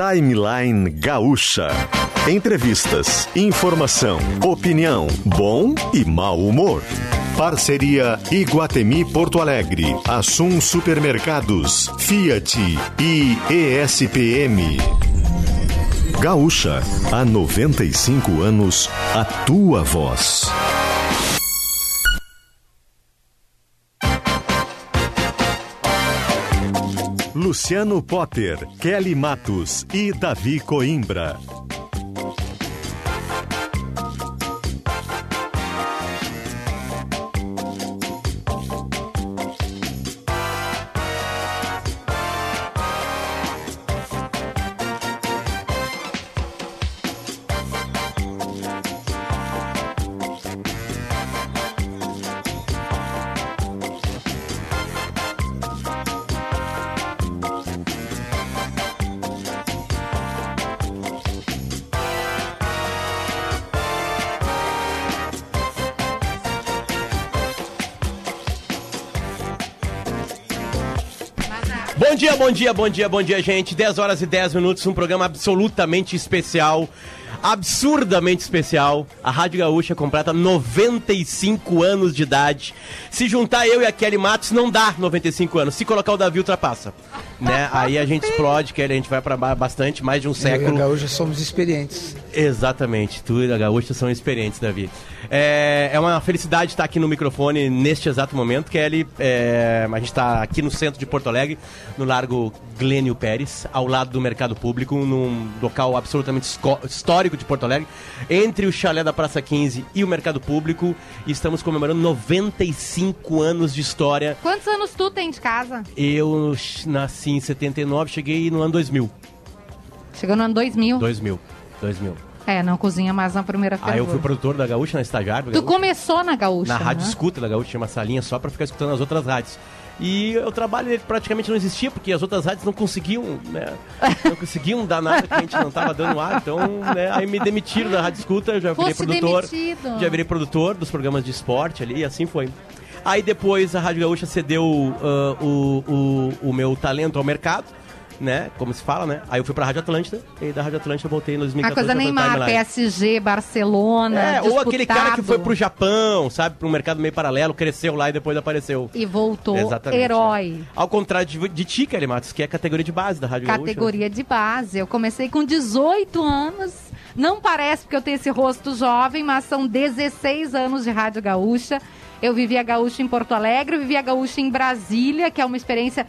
Timeline Gaúcha. Entrevistas, informação, opinião, bom e mau humor. Parceria Iguatemi Porto Alegre, Assum Supermercados, Fiat e ESPM. Gaúcha, há 95 anos, a tua voz. Luciano Potter, Kelly Matos e Davi Coimbra. Bom dia, bom dia, bom dia, gente. 10 horas e 10 minutos, um programa absolutamente especial. Absurdamente especial. A Rádio Gaúcha completa 95 anos de idade. Se juntar eu e a Kelly Matos, não dá 95 anos. Se colocar o Davi, ultrapassa. Né? Aí a gente explode, Kelly, a gente vai para bastante, mais de um Eu e a século. Gaúcha somos experientes. Exatamente, tu e a Gaúcha são experientes, Davi. É, é uma felicidade estar aqui no microfone neste exato momento, Kelly. É, a gente está aqui no centro de Porto Alegre, no Largo Glênio Pérez, ao lado do Mercado Público, num local absolutamente histórico de Porto Alegre, entre o chalé da Praça 15 e o Mercado Público. E estamos comemorando 95 anos de história. Quantos anos tu tem de casa? Eu nasci em 79, cheguei no ano 2000. Chegou no ano 2000. 2000. 2000. É, não cozinha mais na primeira Aí eu fui fervura. produtor da Gaúcha, na estagiário. Tu começou na Gaúcha, Na rádio né? escuta da Gaúcha, tinha uma salinha só pra ficar escutando as outras rádios. E o trabalho praticamente não existia, porque as outras rádios não conseguiam, né? Não conseguiam dar nada que a gente não tava dando ar. Então, né, aí me demitiram da rádio escuta, eu já virei Fosse produtor. demitido. Já virei produtor dos programas de esporte ali, e assim foi. Aí depois a Rádio Gaúcha cedeu ah, o, o, o meu talento ao mercado, né? Como se fala, né? Aí eu fui pra Rádio Atlântida, e da Rádio Atlântida eu voltei em A 2014. coisa pra Neymar. PSG, Barcelona. É, ou aquele cara que foi pro. Japão, sabe, pro mercado meio paralelo, cresceu lá e depois apareceu. E voltou Exatamente, herói. né? Ao contrário de, de ti, Kelly Matos, que é a categoria de base da Rádio Categoria de base. Eu comecei com 18 anos. Não parece porque eu tenho esse rosto jovem, mas são 16 anos de Rádio Gaúcha. Eu vivi a Gaúcha em Porto Alegre, eu vivi a Gaúcha em Brasília, que é uma experiência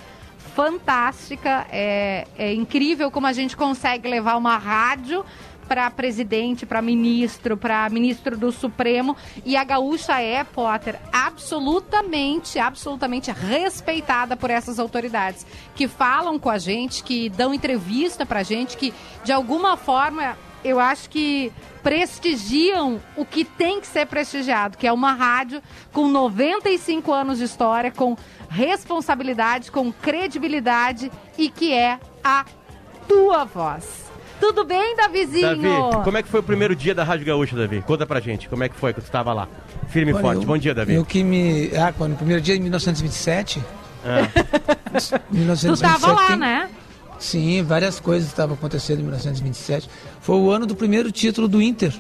fantástica. É, é incrível como a gente consegue levar uma rádio para presidente, para ministro, para ministro do Supremo. E a Gaúcha é, Potter, absolutamente, absolutamente respeitada por essas autoridades que falam com a gente, que dão entrevista pra gente, que de alguma forma eu acho que prestigiam o que tem que ser prestigiado, que é uma rádio com 95 anos de história, com responsabilidade, com credibilidade e que é a tua voz. Tudo bem, Davizinho? Davi, como é que foi o primeiro dia da Rádio Gaúcha, Davi? Conta pra gente, como é que foi que tu estava lá? Firme e Olha, forte. eu- Bom dia, Davi. Eu que me. Ah, quando, no primeiro dia de 1927. Ah. 1927 Tu tava lá, tem- né? Sim, várias coisas estavam acontecendo em 1927. Foi o ano do primeiro título do Inter.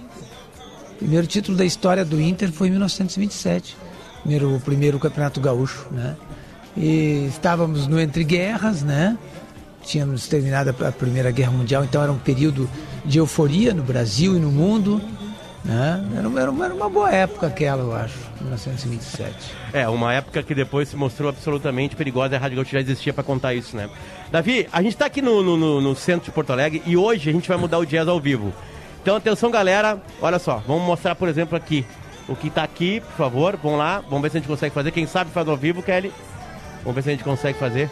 O primeiro título da história do Inter foi em 1927. Primeiro, o primeiro campeonato gaúcho, né? E estávamos no entre guerras, né? Tínhamos terminado a Primeira Guerra Mundial, então era um período de euforia no Brasil e no mundo. Né? Era, uma- era uma, boa época aquela, eu acho, 1927. É, uma época que depois se mostrou absolutamente perigosa a Rádio Gaúcha já existia pra contar isso, né? Davi, a gente tá aqui no, no- no- centro de Porto Alegre e hoje a gente vai mudar o jazz ao vivo. Então atenção, galera, olha só, vamos mostrar, por exemplo, aqui. O que tá aqui, por favor, vamos lá, vamos ver se a gente consegue fazer. Quem sabe faz ao vivo, Kelly. Vamos ver se a gente consegue fazer.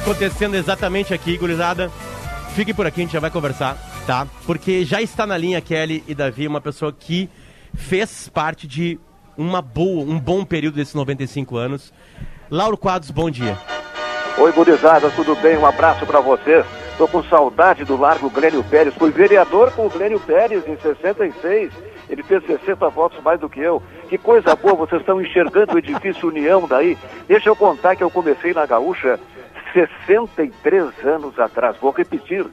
Acontecendo exatamente aqui, gurizada. Fique por aqui, a gente já vai conversar, tá? Porque já está na linha Kelly e Davi, uma pessoa que fez parte de uma boa, um bom período desses 95 anos. Lauro Quadros, bom dia. Oi, gurizada, tudo bem? Um abraço para vocês. Tô com saudade do Largo Glênio Pérez. Fui vereador com o Glênio Pérez em 66. Ele fez 60 votos mais do que eu. Que coisa boa, vocês estão enxergando o edifício União daí. Deixa eu contar que eu comecei na Gaúcha 63 anos atrás. Vou repetir.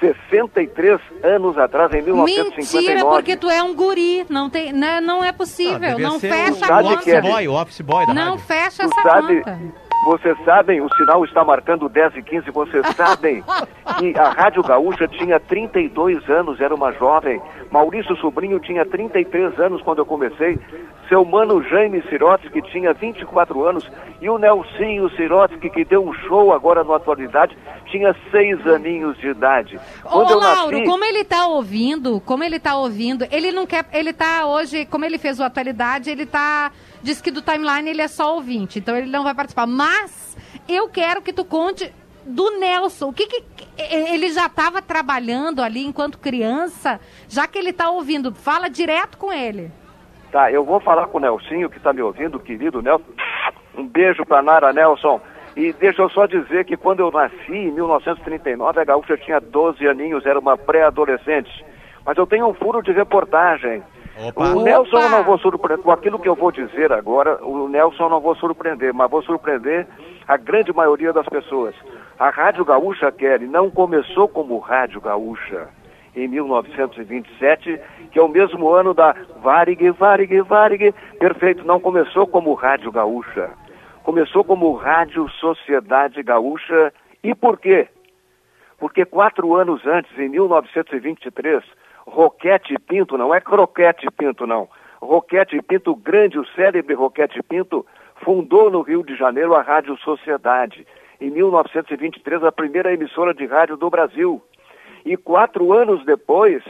63 anos atrás, em 1959. Mentira, porque tu é um guri. Não, tem, não, não é possível. devia não fecha o a conta. que é- office boy, o office boy da Não rádio. fecha Tu essa sabe- conta. Vocês sabem, o sinal está marcando 10 e 15, vocês sabem que a Rádio Gaúcha tinha 32 anos, era uma jovem. Maurício Sobrinho tinha 33 anos quando eu comecei. Seu mano Jaime Sirotsky tinha 24 anos. E o Nelsinho Sirotsky, que deu um show agora na atualidade, tinha 6 aninhos de idade. Ô, Quando eu Lauro, nasci, como ele tá ouvindo, como ele tá ouvindo, ele não quer, ele tá hoje, como ele fez o atualidade, ele tá, diz que do timeline ele é só ouvinte, então ele não vai participar. Mas eu quero que tu conte do Nelson, o que que ele já estava trabalhando ali enquanto criança, já que ele tá ouvindo, fala direto com ele. Tá, eu vou falar com o Nelsinho, que está me ouvindo, querido Nelson. Um beijo para Nara Nelson. E deixa eu só dizer que quando eu nasci, em 1939, a Gaúcha tinha 12 aninhos, era uma pré-adolescente. Mas eu tenho um furo de reportagem. Opa. O Opa! Nelson eu não vou surpreender, com aquilo que eu vou dizer agora, o Nelson eu não vou surpreender, mas vou surpreender a grande maioria das pessoas. A Rádio Gaúcha, Kelly, não começou como Rádio Gaúcha em 1927, que é o mesmo ano da Varig, Varig, Varig, perfeito, não começou como Rádio Gaúcha. Começou como Rádio Sociedade Gaúcha. E por quê? Porque quatro anos antes, em 1923, Roquete Pinto, não é Croquete Pinto, não. Roquete Pinto, grande, o célebre Roquete Pinto, fundou no Rio de Janeiro a Rádio Sociedade. Em 1923, a primeira emissora de rádio do Brasil. E quatro anos depois,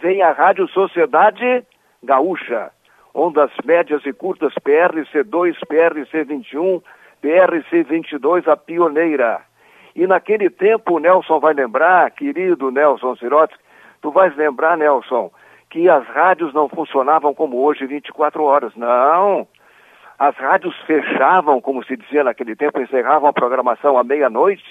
vem a Rádio Sociedade Gaúcha. Ondas médias e curtas PRC2, PRC21, PRC22, a pioneira. E naquele tempo, o Nelson vai lembrar, querido Nelson Sirotsky, tu vais lembrar, Nelson, que as rádios não funcionavam como hoje, 24 horas. Não. As rádios fechavam, como se dizia naquele tempo, encerravam a programação à meia-noite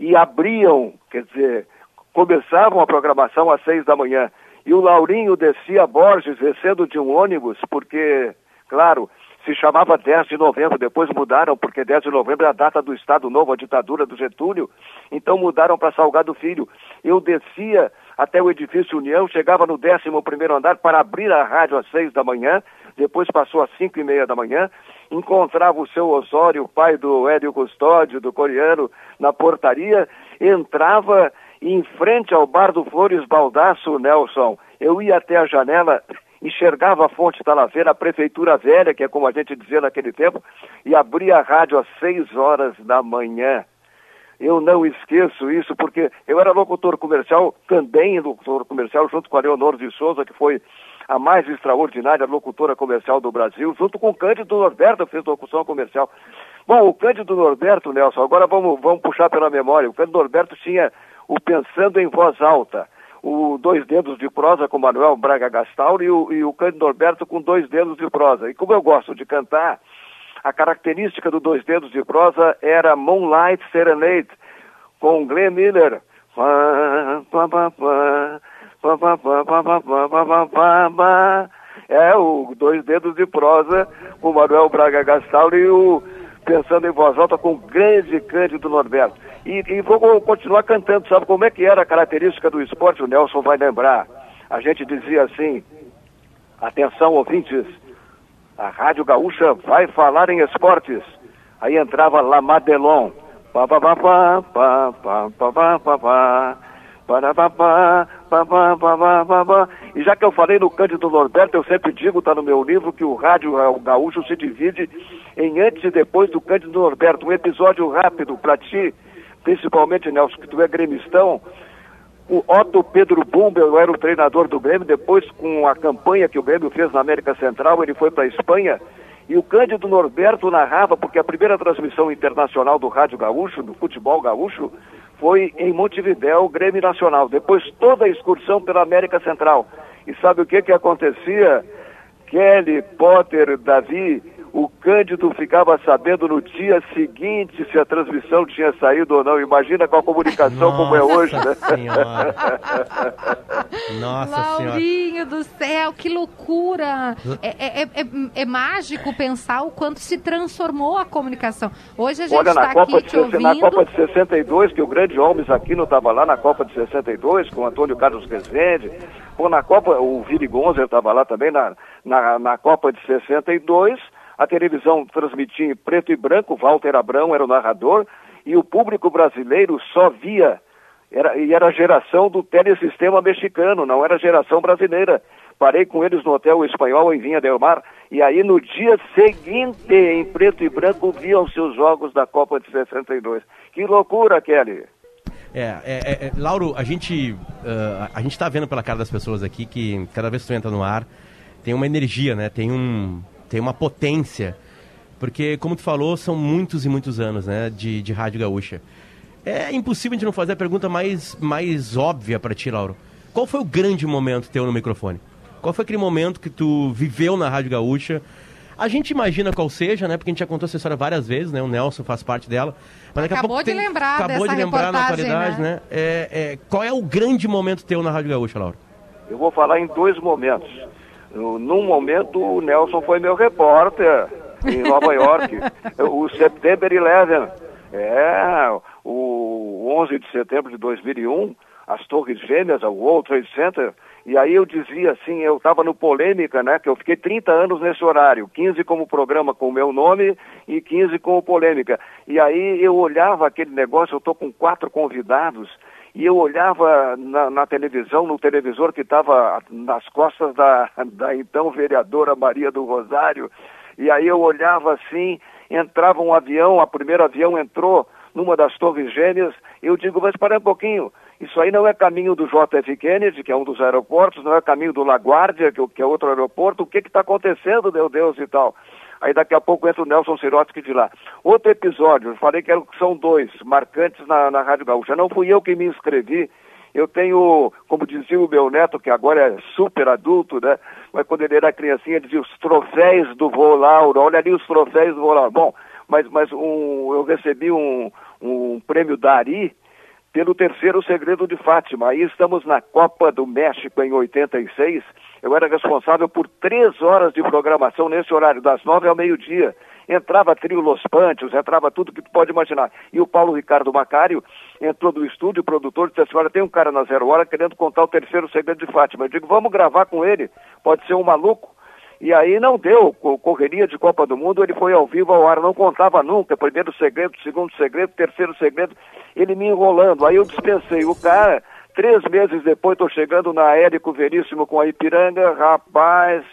e abriam, quer dizer, começavam a programação às seis da manhã. E o Laurinho descia Borges descendo de um ônibus, porque, claro, se chamava 10 de novembro, depois mudaram, porque 10 de novembro é a data do Estado Novo, a ditadura do Getúlio, então mudaram para Salgado Filho. Eu descia até o edifício União, chegava no 11 primeiro andar para abrir a rádio às seis da manhã, depois passou às cinco e meia da manhã, encontrava o seu Osório, pai do Hélio Custódio, do coreano, na portaria, entrava em frente ao bar do Flores Baldaço, Nelson. Eu ia até a janela, enxergava a fonte Talaveira, a prefeitura velha, que é como a gente dizia naquele tempo, e abria a rádio às seis horas da manhã. Eu não esqueço isso, porque eu era locutor comercial, também locutor comercial, junto com a Leonor de Souza, que foi a mais extraordinária locutora comercial do Brasil, junto com o Cândido Norberto, fez locução comercial. Bom, o Cândido Norberto, Nelson, agora vamos, vamos puxar pela memória. O Cândido Norberto tinha o Pensando em Voz Alta, o Dois Dedos de Prosa com Manuel Braga Gastal e o, e o Cândido Norberto com Dois Dedos de Prosa. E como eu gosto de cantar, a característica do Dois Dedos de Prosa era Moonlight Serenade, com Glenn Miller. É o Dois Dedos de Prosa, com Manuel Braga Gastal e o Pensando em Voz Alta com o grande Cândido Norberto. E, e vou continuar cantando, sabe como é que era a característica do esporte? O Nelson vai lembrar. A gente dizia assim, atenção ouvintes, a Rádio Gaúcha vai falar em esportes. Aí entrava La Madelon. Pa, pa, pa, pa, pa, pa, pa, pa, Babá, babá, babá. E já que eu falei no Cândido Norberto, eu sempre digo, está no meu livro, que o rádio gaúcho se divide em antes e depois do Cândido Norberto. Um episódio rápido para ti, principalmente, Nelson, que tu é gremistão. O Otto Pedro Bumbel era o treinador do Grêmio, depois com a campanha que o Grêmio fez na América Central, ele foi para a Espanha e o Cândido Norberto narrava, porque a primeira transmissão internacional do Rádio Gaúcho, do futebol gaúcho, foi em Montevidéu, Grêmio Nacional. Depois toda a excursão pela América Central. E sabe o que que acontecia? Kelly, Potter, Davi, o Cândido ficava sabendo no dia seguinte se a transmissão tinha saído ou não. Imagina com a comunicação Nossa como é hoje, né? Senhora. Nossa senhora. Laurinho do céu, que loucura! É, é- é- é- é mágico pensar o quanto se transformou a comunicação. Hoje a gente Olha, está na Copa, aqui de, te sesse- na ouvindo. Copa de 62, que o grande Holmes Aquino estava lá na Copa de 62, com o Antônio Carlos Rezende. Pô, na Copa, o Vili Gonzer estava lá também na, na, na Copa de 62. A televisão transmitia em preto e branco, Walter Abrão era o narrador, e o público brasileiro só via, era, e era a geração do telesistema mexicano, não era a geração brasileira. Parei com eles no Hotel Espanhol em Vinha del Mar, e aí no dia seguinte, em preto e branco, viam seus jogos da Copa de 62. Que loucura, Kelly! É, é, é, é, Lauro, a gente, ah, a gente tá vendo pela cara das pessoas aqui que cada vez que tu entra no ar tem uma energia, né? Tem, um, tem uma potência. Porque, como tu falou, são muitos e muitos anos né, de, de Rádio Gaúcha. É impossível a gente não fazer a pergunta mais, mais óbvia para ti, Lauro. Qual foi o grande momento teu no microfone? Qual foi aquele momento que tu viveu na Rádio Gaúcha? A gente imagina qual seja, né? Porque a gente já contou essa história várias vezes, né? O Nelson faz parte dela. Mas daqui a Acabou pouco de tem- lembrar acabou dessa de lembrar na atualidade, né? né? É, é, qual é o grande momento teu na Rádio Gaúcha, Lauro? Eu vou falar em dois momentos. No- Num momento, o Nelson foi meu repórter em Nova York. O September 11. É, o 11 de setembro de 2001, as Torres Gêmeas, o World Trade Center. E aí eu dizia assim, eu estava no Polêmica, né, que eu fiquei 30 anos nesse horário, 15 como programa com o meu nome e 15 com o Polêmica. E aí eu olhava aquele negócio, eu estou com quatro convidados, e eu olhava na, na televisão, no televisor que estava nas costas da, da então vereadora Maria do Rosário, e aí eu olhava assim, entrava um avião, o primeiro avião entrou numa das torres gêmeas, eu digo, mas para um pouquinho, isso aí não é caminho do JF Kennedy, que é um dos aeroportos, não é caminho do LaGuardia, que, é que é outro aeroporto, o que está acontecendo, meu Deus, e tal. Aí daqui a pouco entra o Nelson Sirotsky de lá. Outro episódio, eu falei que são dois, marcantes na, na Rádio Gaúcha. Não fui eu que me inscrevi, eu tenho, como dizia o meu neto, que agora é super adulto, né? Mas quando ele era criancinha, dizia os troféus do vô Lauro. Olha ali os troféus do vô Lauro. Bom, mas, mas um, eu recebi um, um prêmio Dari pelo terceiro segredo de Fátima. Aí estamos na Copa do México em 86. Eu era responsável por três horas de programação nesse horário, das nove ao meio-dia. Entrava trio Los Panchos, entrava tudo que tu pode imaginar. E o Paulo Ricardo Macário entrou do estúdio, o produtor disse assim, olha, tem um cara na Zero Hora querendo contar o terceiro segredo de Fátima. Eu digo, vamos gravar com ele, pode ser um maluco. E aí não deu, co- correria de Copa do Mundo, ele foi ao vivo ao ar, não contava nunca, primeiro segredo, segundo segredo, terceiro segredo, ele me enrolando. Aí eu dispensei o cara, três meses depois estou chegando na Érico Veríssimo com a Ipiranga, rapaz,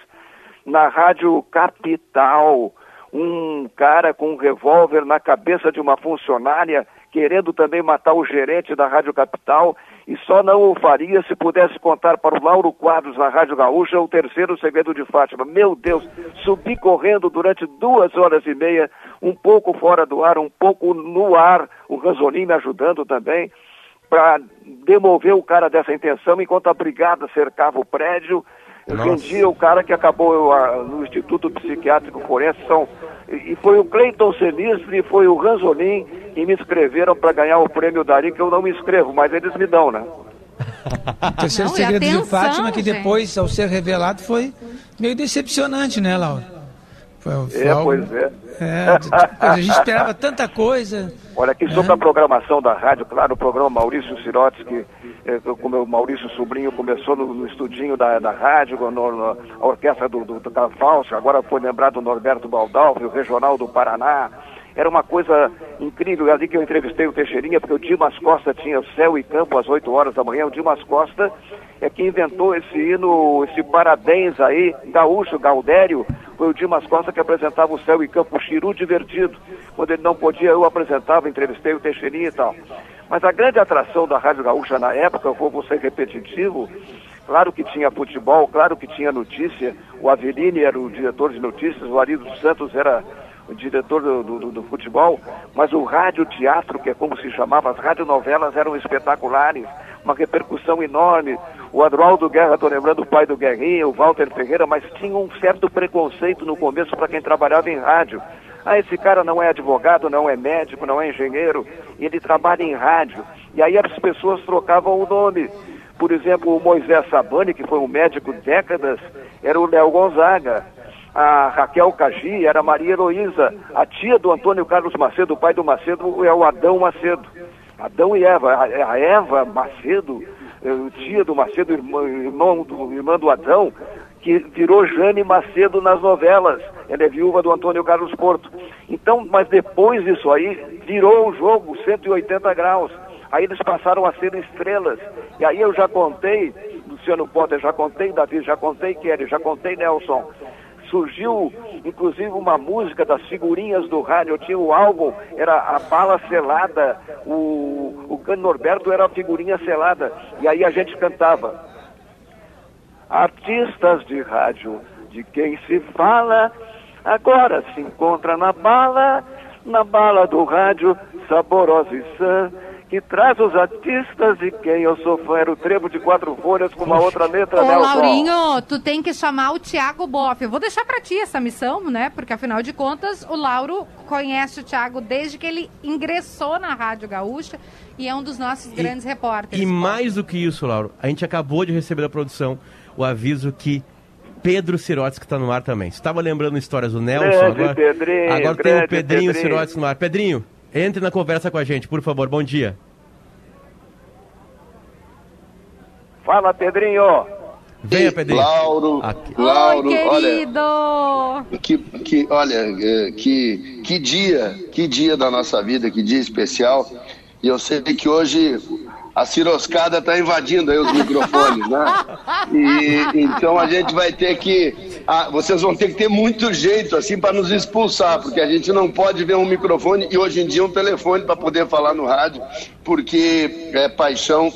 na Rádio Capital, um cara com um revólver na cabeça de uma funcionária, querendo também matar o gerente da Rádio Capital, e só não o faria se pudesse contar para o Lauro Quadros na Rádio Gaúcha o terceiro segredo de Fátima. Meu Deus, subi correndo durante duas horas e meia, um pouco fora do ar, um pouco no ar, o Ranzolin me ajudando também, para demover o cara dessa intenção, enquanto a brigada cercava o prédio. Eu Nossa. rendi o cara que acabou ah, no Instituto Psiquiátrico Forense. São, e, e foi o Cleiton Sinistro e foi o Ranzolin que me inscreveram para ganhar o prêmio Dari, que eu não me inscrevo, mas eles me dão, né? O terceiro Não, segredo de atenção, Fátima, que gente. depois, ao ser revelado, foi meio decepcionante, né, Laura? Foi, foi É, algo- pois é. É, a gente esperava tanta coisa. Olha, aqui sobre a programação da rádio, claro, o programa Maurício Sirotsky, eh, como o Maurício Sobrinho começou no, no estudinho da, da rádio, no, no- a orquestra do, do, do agora foi lembrado o Norberto Baldalfi, o Regional do Paraná. Era uma coisa incrível, ali que eu entrevistei o Teixeirinha, porque o Dimas Costa tinha Céu e Campo às 8 horas da manhã, o Dimas Costa é que inventou esse hino, esse parabéns aí, gaúcho, Gaudério, foi o Dimas Costa que apresentava o Céu e Campo, o Chiru Divertido. Quando ele não podia, eu apresentava, entrevistei o Teixeirinha e tal. Mas a grande atração da Rádio Gaúcha na época, eu vou ser repetitivo, Claro que tinha futebol, claro que tinha notícia. O Aveline era o diretor de notícias, o Arido Santos era o diretor do, do, do, futebol, mas o rádio teatro, que é como se chamava, as radionovelas eram espetaculares, uma repercussão enorme. O Adroaldo Guerra, estou lembrando o pai do Guerrinha, o Walter Ferreira, mas tinha um certo preconceito no começo para quem trabalhava em rádio. Ah, esse cara não é advogado, não é médico, não é engenheiro, ele trabalha em rádio. E aí as pessoas trocavam o nome. Por exemplo, o Moisés Sabani, que foi um médico décadas, era o Léo Gonzaga a Raquel Cagi era Maria Heloísa, a tia do Antônio Carlos Macedo, o pai do Macedo é o Adão Macedo. Adão e Eva, a Eva Macedo, tia do Macedo, irmão do, irmã do Adão, que virou Jane Macedo nas novelas. Ela é viúva do Antônio Carlos Porto. Então, mas depois disso aí, virou o jogo 180 graus. Aí eles passaram a ser estrelas. E aí eu já contei, Luciano Potter, já contei, Davi, já contei, Kelly, já contei, Nelson surgiu inclusive uma música das figurinhas do rádio. Eu tinha o álbum, era a bala selada, o, o Cano Norberto era a figurinha selada. E aí a gente cantava. Artistas de rádio, de quem se fala, agora se encontra na bala, na bala do rádio, saborosa e sã que traz os artistas de quem eu sou fã. Era o Trevo de Quatro Folhas com uma outra letra, Ô, Nelson. Laurinho, tu tem que chamar o Tiago Boff. Eu vou deixar para ti essa missão, né? Porque afinal de contas, o Lauro conhece o Tiago desde que ele ingressou na Rádio Gaúcha e é um dos nossos grandes repórteres. E mais do que isso, Lauro, a gente acabou de receber da produção o aviso que Pedro Sirotes que está no ar também. Você estava lembrando histórias do Nelson grande agora? Pedrinho, agora tem o Pedrinho Pedrinho. Sirotes no ar. Pedrinho, entre na conversa com a gente, por favor. Bom dia. Fala, Pedrinho. Venha, Pedrinho. Lauro, Aqui. Lauro, Oi, olha, querido! que, que, olha, eh, que, que dia, que dia da nossa vida, que dia especial. E eu sei que hoje a ciroscada está invadindo aí os microfones, né? E, então a gente vai ter que, vocês vão ter que ter muito jeito assim para nos expulsar, porque a gente não pode ver um microfone e hoje em dia um telefone para poder falar no rádio, porque é paixão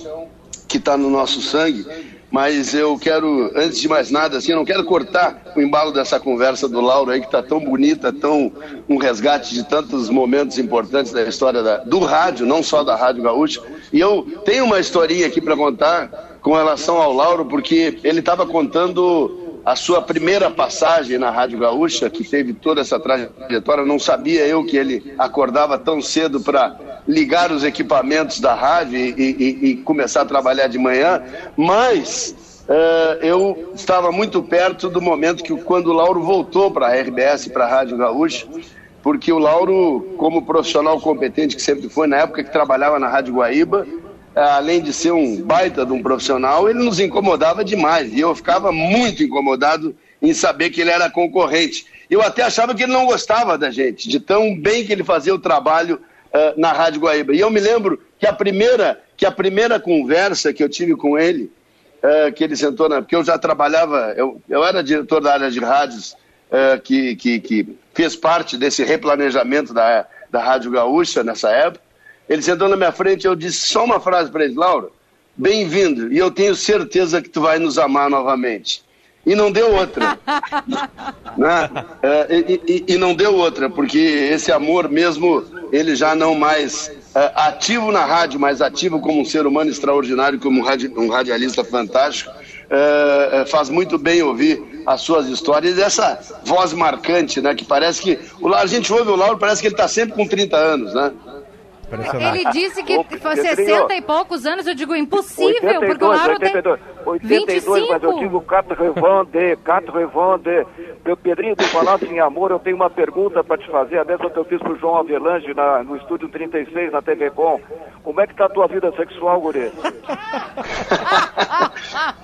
que está no nosso sangue. Mas eu quero, antes de mais nada, assim, eu não quero cortar o embalo dessa conversa do Lauro aí, que está tão bonita, tão um resgate de tantos momentos importantes da história da, do rádio, não só da Rádio Gaúcha. E eu tenho uma historinha aqui para contar com relação ao Lauro, porque ele estava contando a sua primeira passagem na Rádio Gaúcha, que teve toda essa trajetória. Não sabia eu que ele acordava tão cedo para ligar os equipamentos da rádio e, e- e começar a trabalhar de manhã, mas eh, eu estava muito perto do momento que quando o Lauro voltou para a RBS, para a Rádio Gaúcha, porque o Lauro, como profissional competente que sempre foi, na época que trabalhava na Rádio Guaíba, eh, além de ser um baita de um profissional, ele nos incomodava demais. E eu ficava muito incomodado em saber que ele era concorrente. Eu até achava que ele não gostava da gente, de tão bem que ele fazia o trabalho eh, na Rádio Guaíba. E eu me lembro que a primeira, que a primeira conversa que eu tive com ele, eh, que ele sentou na. Porque eu já trabalhava, eu, eu era diretor da área de rádios eh, que, que, que fez parte desse replanejamento da, da Rádio Gaúcha nessa época. Ele sentou na minha frente e eu disse só uma frase para ele, Laura, bem-vindo, e eu tenho certeza que tu vai nos amar novamente. E não deu outra. né? E, e- e não deu outra, porque esse amor mesmo, ele já não mais é, ativo na rádio, mas ativo como um ser humano extraordinário, como um, radi- um radialista fantástico, é, faz muito bem ouvir as suas histórias essa voz marcante, né? Que parece que. O, a gente ouve o Lauro, parece que ele está sempre com 30 anos, né? Impressionante. Ele disse que foi Pedrinho. 60 e poucos anos, eu digo impossível, porque o 82, Lauro tem 82, 82, mas eu 25. digo Catrevande, Catrevande. Meu Pedrinho, tu falaste em amor, eu tenho uma pergunta para te fazer, a mesma que eu fiz pro João Avelange na, no estúdio 36, na TV Com. Como é que tá a tua vida sexual, guri?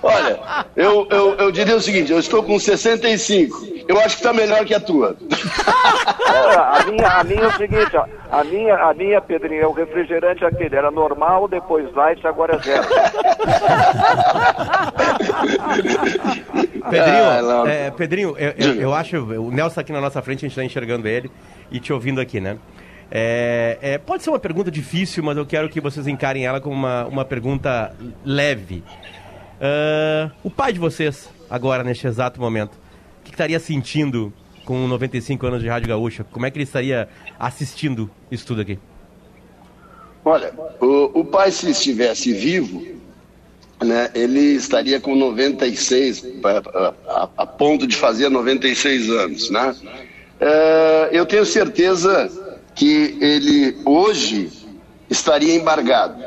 Olha, eu, eu, eu diria o seguinte, eu estou com 65. Eu acho que está melhor que a tua. É, a, minha, a minha é o seguinte, ó, a minha, a minha, Pedrinho, é o refrigerante aquele, era normal, depois light, agora é zero. Pedrinho, Ah, é, Pedrinho eu, eu, eu acho, o Nelson tá aqui na nossa frente, a gente está enxergando ele e te ouvindo aqui, né? É, é, pode ser uma pergunta difícil, mas eu quero que vocês encarem ela como uma, uma pergunta leve. Ah, o pai de vocês, agora, neste exato momento, o que, estaria sentindo com 95 anos de Rádio Gaúcha? Como é que ele estaria assistindo isso tudo aqui? Olha, o, o pai, se estivesse vivo, né, ele estaria com 96, a, a, a ponto de fazer 96 anos, né? É, eu tenho certeza que ele hoje estaria embargado.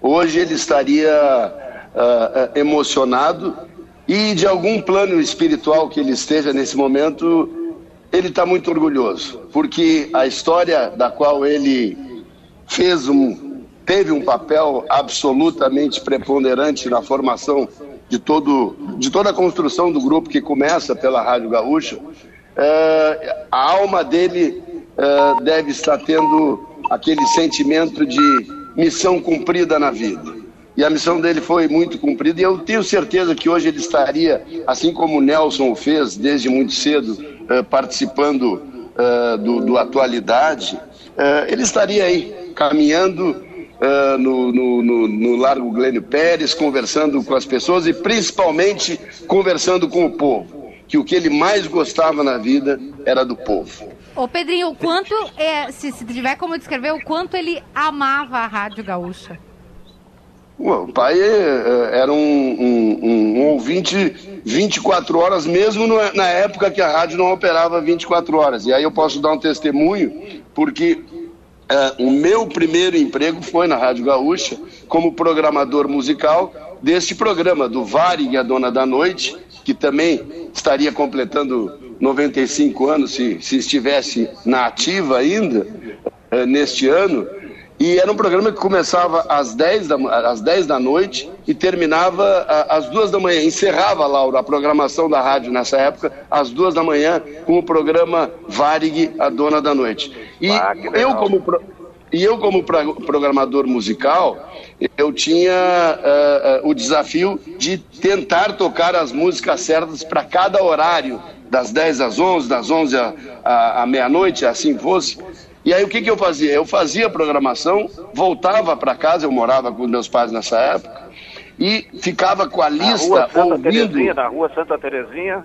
Hoje ele estaria ah, emocionado e de algum plano espiritual que ele esteja nesse momento, ele está muito orgulhoso, porque a história da qual ele fez um, teve um papel absolutamente preponderante na formação de, todo, de toda a construção do grupo que começa pela Rádio Gaúcha. É, a alma dele é, deve estar tendo aquele sentimento de missão cumprida na vida. E a missão dele foi muito cumprida, e eu tenho certeza que hoje ele estaria, assim como o Nelson fez desde muito cedo, é, participando é, do, do Atualidade, é, ele estaria aí, caminhando no, no, no, no Largo Glênio Pérez, conversando com as pessoas e principalmente conversando com o povo. Que o que ele mais gostava na vida era do povo. Ô Pedrinho, o quanto, é, se, se tiver como descrever, o quanto ele amava a Rádio Gaúcha? O pai eh, era um, um, um, ouvinte 24 horas, mesmo na época que a rádio não operava 24 horas. E aí eu posso dar um testemunho, porque Uh, o meu primeiro emprego foi na Rádio Gaúcha, como programador musical deste programa, do Varig, a Dona da Noite, que também estaria completando 95 anos, se, se estivesse na ativa ainda, neste ano. E era um programa que começava às 10 da, às 10 da noite e terminava às duas da manhã. Encerrava, Laura, a programação da rádio nessa época, às duas da manhã, com o programa Varig, a Dona da Noite. E ah, eu, como, e eu, como programador musical, eu tinha uh, uh, o desafio de tentar tocar as músicas certas para cada horário, das 10 às 11, das 11 à, à meia-noite, assim fosse. E aí o que, que eu fazia? Eu fazia a programação, voltava para casa, eu morava com meus pais nessa época, e ficava com a lista na rua Santa ouvindo. Terezinha, na rua Santa Terezinha.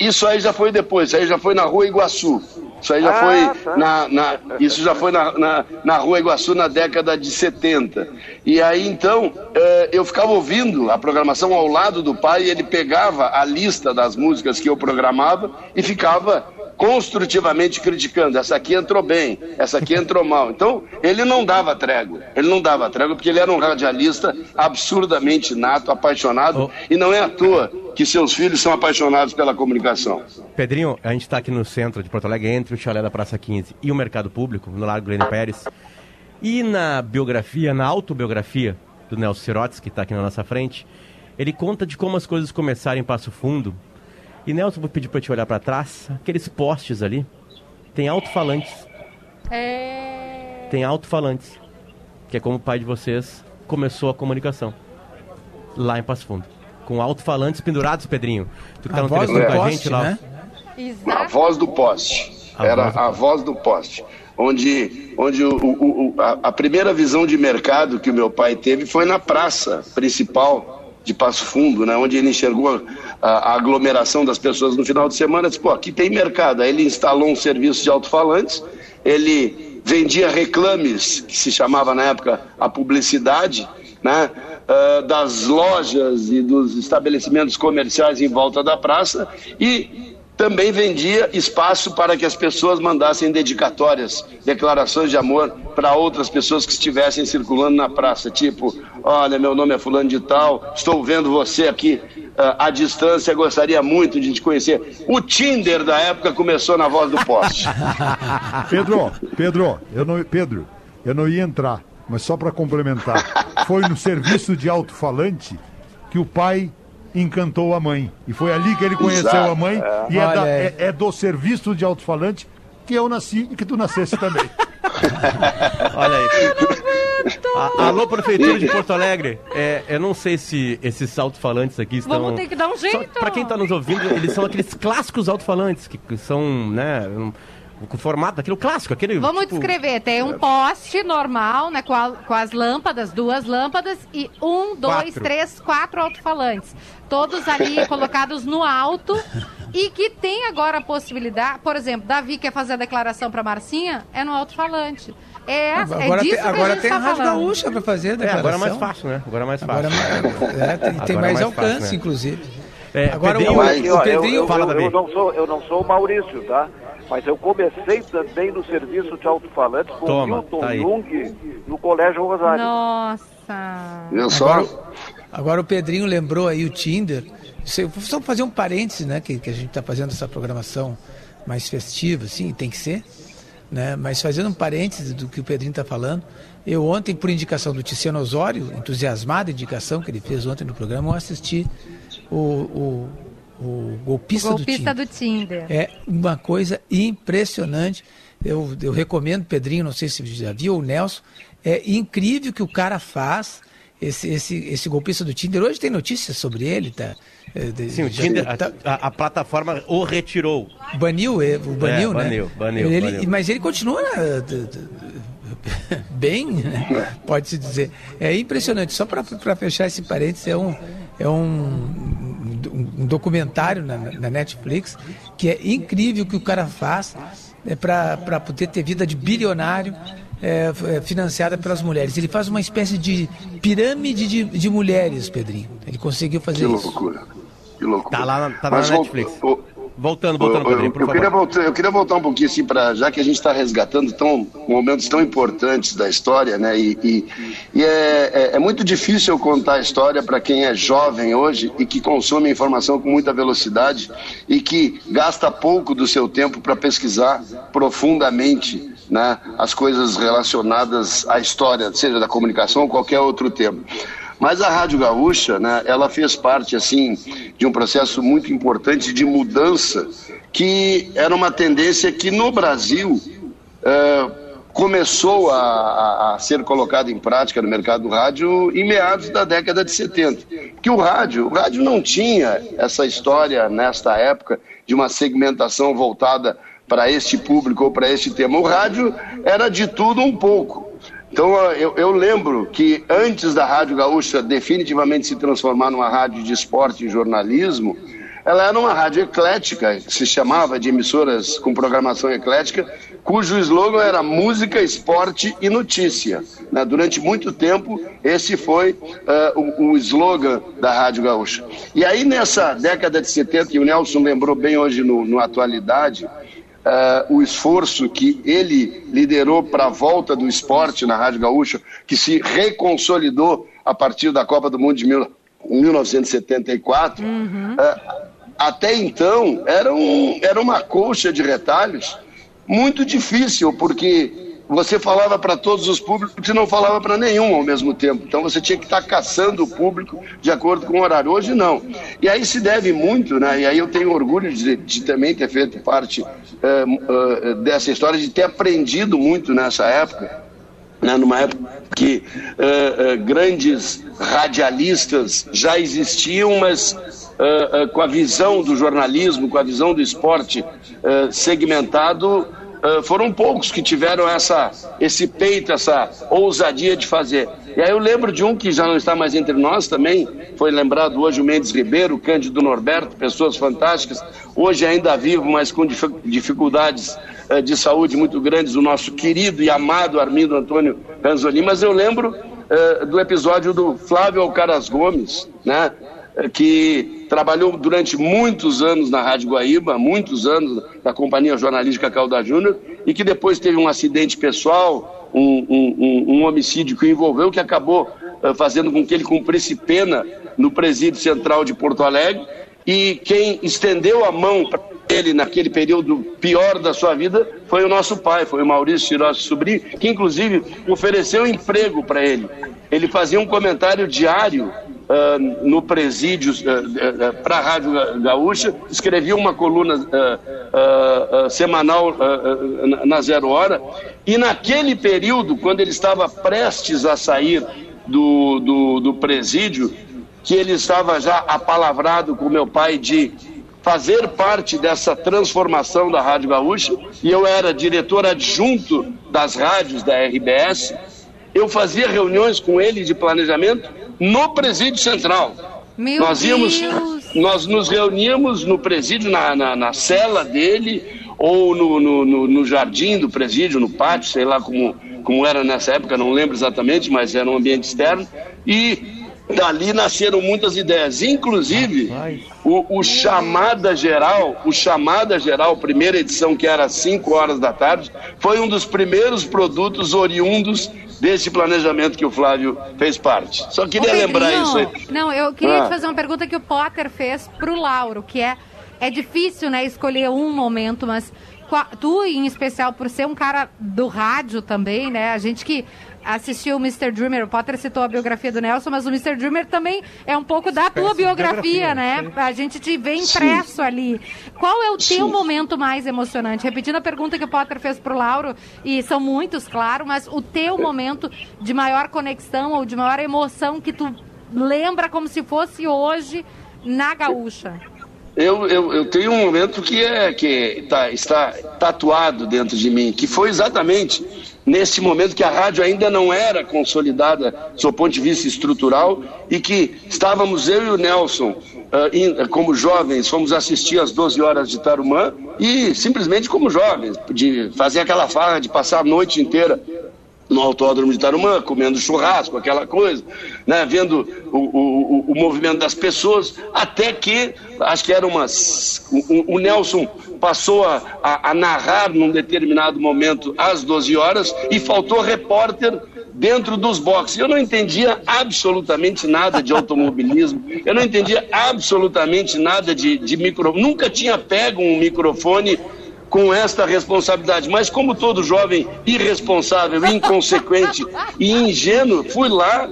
Isso aí já foi depois, isso aí já foi na rua Iguaçu. Isso aí já Ah, foi tá. na, na- isso já foi na, na, na rua Iguaçu na década de 70. E aí então eh, eu ficava ouvindo a programação ao lado do pai, e ele pegava a lista das músicas que eu programava e ficava construtivamente criticando. Essa aqui entrou bem, essa aqui entrou mal. Então, ele não dava trégua. Ele não dava trégua porque ele era um radialista absurdamente nato, apaixonado. Oh. E não é à toa que seus filhos são apaixonados pela comunicação. Pedrinho, a gente está aqui no centro de Porto Alegre, entre o chalé da Praça 15 e o Mercado Público, no Largo Glênio Pérez. E na biografia, na autobiografia do Nelson Sirotes, que está aqui na nossa frente, ele conta de como as coisas começaram em Passo Fundo. E Nelson, vou pedir para te olhar para trás, aqueles postes ali, tem alto-falantes. É... Tem alto-falantes, que é como o pai de vocês começou a comunicação, lá em Passo Fundo. Com alto-falantes pendurados, Pedrinho. Tu que tá A no voz telefone do com a poste, gente lá. né? A voz do poste. A Era voz do a poste. voz do poste. Onde, onde o, o- o- a, a primeira visão de mercado que o meu pai teve foi na praça principal de Passo Fundo, né, onde ele enxergou a, a aglomeração das pessoas no final de semana. Disse, pô, aqui tem mercado. Aí ele instalou um serviço de alto-falantes, ele vendia reclames, que se chamava na época a publicidade, né, ah, das lojas e dos estabelecimentos comerciais em volta da praça e também vendia espaço para que as pessoas mandassem dedicatórias, declarações de amor para outras pessoas que estivessem circulando na praça, tipo, olha, meu nome é fulano de tal, estou vendo você aqui ah, à distância, gostaria muito de te conhecer. O Tinder da época começou na voz do poste. Pedro, Pedro, eu não, Pedro, eu não ia entrar, mas só para complementar. Foi no serviço de alto-falante que o pai encantou a mãe. E foi ali que ele conheceu Exato, a mãe. E é, da- é- é do serviço de alto-falante que eu nasci e que tu nascesse também. Olha aí. A- alô, Prefeitura de Porto Alegre. É, eu não sei se esses alto-falantes aqui estão. Vamos ter que dar um jeito. Pra quem tá nos ouvindo, eles são aqueles clássicos alto-falantes, que, que são, né? um- com o formato daquilo clássico, aquele. Vamos tipo, descrever. Tem um poste normal, né? Com, a- com as lâmpadas, duas lâmpadas e um, dois, Quatro. três, quatro alto-falantes. Todos ali colocados no alto. E que tem agora a possibilidade, por exemplo, Davi quer fazer a declaração para Marcinha, é no alto-falante. É, é Agora disso tem, que agora a gente tem tá a Rádio falando. Gaúcha para fazer a É, declaração. agora é mais fácil, né? Agora é mais fácil. Agora é, tem, tem Agora é mais, mais alcance, fácil, né? inclusive. É, Agora Pedrinho, o, Mas, o ó, Pedrinho eu, eu, Fala, eu, eu não sou, eu não sou o Maurício, tá? Mas eu comecei também no serviço de alto-falantes com Toma, o Milton tá aí. Jung no Colégio Rosário. Nossa. Viu só? Agora, o Pedrinho lembrou aí o Tinder. Só fazer um parênteses, né? Que, que a gente está fazendo essa programação mais festiva, assim, tem que ser. Né? Mas fazendo um parênteses do que o Pedrinho está falando, eu ontem, por indicação do Tiziano Osório, entusiasmada indicação que ele fez ontem no programa, eu assisti o, o, o golpista, Golpista do do Tinder. é uma coisa impressionante. Eu, eu recomendo, Pedrinho, não sei se você já viu, o Nelson. É incrível o que o cara faz, esse, esse, esse golpista do Tinder. Hoje tem notícias sobre ele, tá? É, de- Sim, o Tinder, a, tá- a- a plataforma o retirou. Baniu, é, o baniu, É, né? baniu, baniu, Ele- baniu. Mas ele continua d- bem, né? pode-se dizer. É impressionante. Só para fechar esse parênteses, é um, é um, um- um documentário na, na Netflix que é incrível o que o cara faz é, para poder ter vida de bilionário. É, é, financiada pelas mulheres. Ele faz uma espécie de pirâmide de, de mulheres, Pedrinho. Ele conseguiu fazer Que isso. loucura. Que loucura. Tá lá na- tá lá Mas na Netflix. o- Voltando, voltando, eu, Pedrinho, eu queria voltar, eu queria voltar um pouquinho assim para já que a gente está resgatando tão momentos tão importantes da história, né? E, e- e é, é- é muito difícil eu contar a história para quem é jovem hoje e que consome informação com muita velocidade e que gasta pouco do seu tempo para pesquisar profundamente, né? As coisas relacionadas à história, seja da comunicação ou qualquer outro tema. Mas a Rádio Gaúcha, né, ela fez parte assim de um processo muito importante de mudança que era uma tendência que no Brasil eh, começou a, a- ser colocada em prática no mercado do rádio em meados da década de 70. Porque o rádio, o rádio não tinha essa história nesta época de uma segmentação voltada para este público ou para este tema. O rádio era de tudo um pouco. Então eu, eu lembro que antes da Rádio Gaúcha definitivamente se transformar numa rádio de esporte e jornalismo, ela era uma rádio eclética, que se chamava de emissoras com programação eclética, cujo slogan era música, esporte e notícia. né? Durante muito tempo, esse foi ah, o, o slogan da Rádio Gaúcha. E aí, nessa década de 70, e o Nelson lembrou bem hoje no, no Atualidade, eh, o esforço que ele liderou para a volta do esporte na Rádio Gaúcha, que se reconsolidou a partir da Copa do Mundo de mil- 1974, eh, até então era, um, era uma colcha de retalhos muito difícil, porque você falava para todos os públicos e não falava para nenhum ao mesmo tempo. Então você tinha que estar caçando o público de acordo com o horário. Hoje não. E aí se deve muito, né? E aí eu tenho orgulho de, de também ter feito parte eh, eh, dessa história, de ter aprendido muito nessa época né, numa época que eh, grandes radialistas já existiam, mas com a visão do jornalismo, com a visão do esporte segmentado, eh, foram poucos que tiveram essa, esse peito, essa ousadia de fazer. E aí eu lembro de um que já não está mais entre nós também, foi lembrado hoje o Mendes Ribeiro, o Cândido Norberto, pessoas fantásticas, hoje ainda vivo, mas com difi- dificuldades eh, de saúde muito grandes, o nosso querido e amado Armindo Antônio Ranzolin, mas eu lembro eh, do episódio do Flávio Alcaraz Gomes, né? Eh, que trabalhou durante muitos anos na Rádio Guaíba, muitos anos na Companhia Jornalística Calda Júnior, e que depois teve um acidente pessoal, um, um- um- homicídio que o envolveu, que acabou eh, fazendo com que ele cumprisse pena no presídio central de Porto Alegre, e quem estendeu a mão para ele naquele período pior da sua vida foi o nosso pai, foi o Maurício Tirossi Sobrinho, que inclusive ofereceu emprego para ele. Ele fazia um comentário diário ah, no presídio para a Rádio Ga- Gaúcha, escrevia uma coluna ah, ah, ah, semanal ah, ah, na- na Zero Hora, e naquele período, quando ele estava prestes a sair do, do, do presídio, que ele estava já apalavrado com meu pai de fazer parte dessa transformação da Rádio Gaúcha, e eu era diretor adjunto das rádios da RBS, eu fazia reuniões com ele de planejamento no presídio central. Meu nós íamos, Deus! nós nos reuníamos no presídio, na, na, na cela dele, ou no, no, no, no jardim do presídio, no pátio, sei lá como, como era nessa época, não lembro exatamente, mas era um ambiente externo, e dali nasceram muitas ideias, inclusive o, o chamada geral, o chamada geral, primeira edição que era às 5 horas da tarde, foi um dos primeiros produtos oriundos desse planejamento que o Flávio fez parte. Só queria Ô, lembrar Pedrinho, isso aí. Não, eu queria Ah. te fazer uma pergunta que o Potter fez pro Lauro, que é é difícil, né, escolher um momento, mas tu em especial por ser um cara do rádio também, né? A gente que assistiu o Mr. Dreamer, o Potter citou a biografia do Nelson, mas o Mr. Dreamer também é um pouco da tua biografia, né? A gente te vê impresso ali. Qual é o teu momento mais emocionante? Repetindo a pergunta que o Potter fez pro Lauro, e são muitos, claro, mas o teu momento de maior conexão ou de maior emoção que tu lembra como se fosse hoje na gaúcha? Eu, eu, eu tenho um momento que, é, que tá, está tatuado dentro de mim, que foi exatamente nesse momento que a rádio ainda não era consolidada do seu ponto de vista estrutural e que estávamos eu e o Nelson, ah, como jovens, fomos assistir às 12 horas de Tarumã e simplesmente como jovens, de fazer aquela farra de passar a noite inteira no autódromo de Tarumã, comendo churrasco, aquela coisa, né, vendo o, o, o- o movimento das pessoas, até que, acho que era umas. O, o Nelson passou a, a- a narrar num determinado momento às 12 horas e faltou repórter dentro dos boxes. Eu não entendia absolutamente nada de automobilismo, eu não entendia absolutamente nada de, de micro. Nunca tinha pego um microfone com esta responsabilidade. Mas como todo jovem irresponsável, inconsequente e ingênuo, fui lá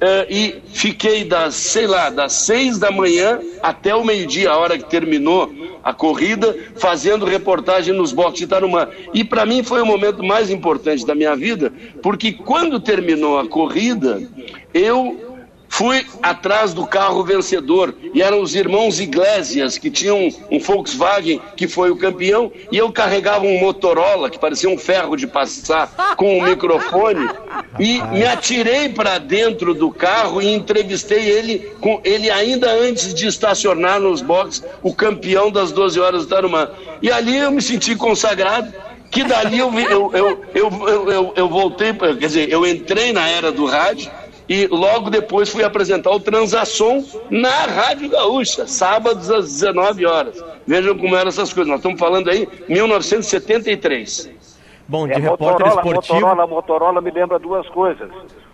eh, e fiquei das, sei lá, das seis da manhã até o meio-dia, a hora que terminou a corrida, fazendo reportagem nos boxes de Tarumã. E para mim foi o momento mais importante da minha vida, porque quando terminou a corrida, eu Fui atrás do carro vencedor e eram os irmãos Iglesias que tinham um Volkswagen que foi o campeão e eu carregava um Motorola que parecia um ferro de passar com um microfone e me atirei para dentro do carro e entrevistei ele com ele ainda antes de estacionar nos boxes o campeão das 12 horas do Tarumã. E ali eu me senti consagrado que dali eu, eu, eu, eu, eu, eu, eu voltei, quer dizer, eu entrei na era do rádio e logo depois fui apresentar o Transação na Rádio Gaúcha, sábados às 19 horas. Vejam como eram essas coisas. Nós estamos falando aí 1973. Bom, de É, repórter Motorola, esportivo. Motorola, Motorola me lembra duas coisas.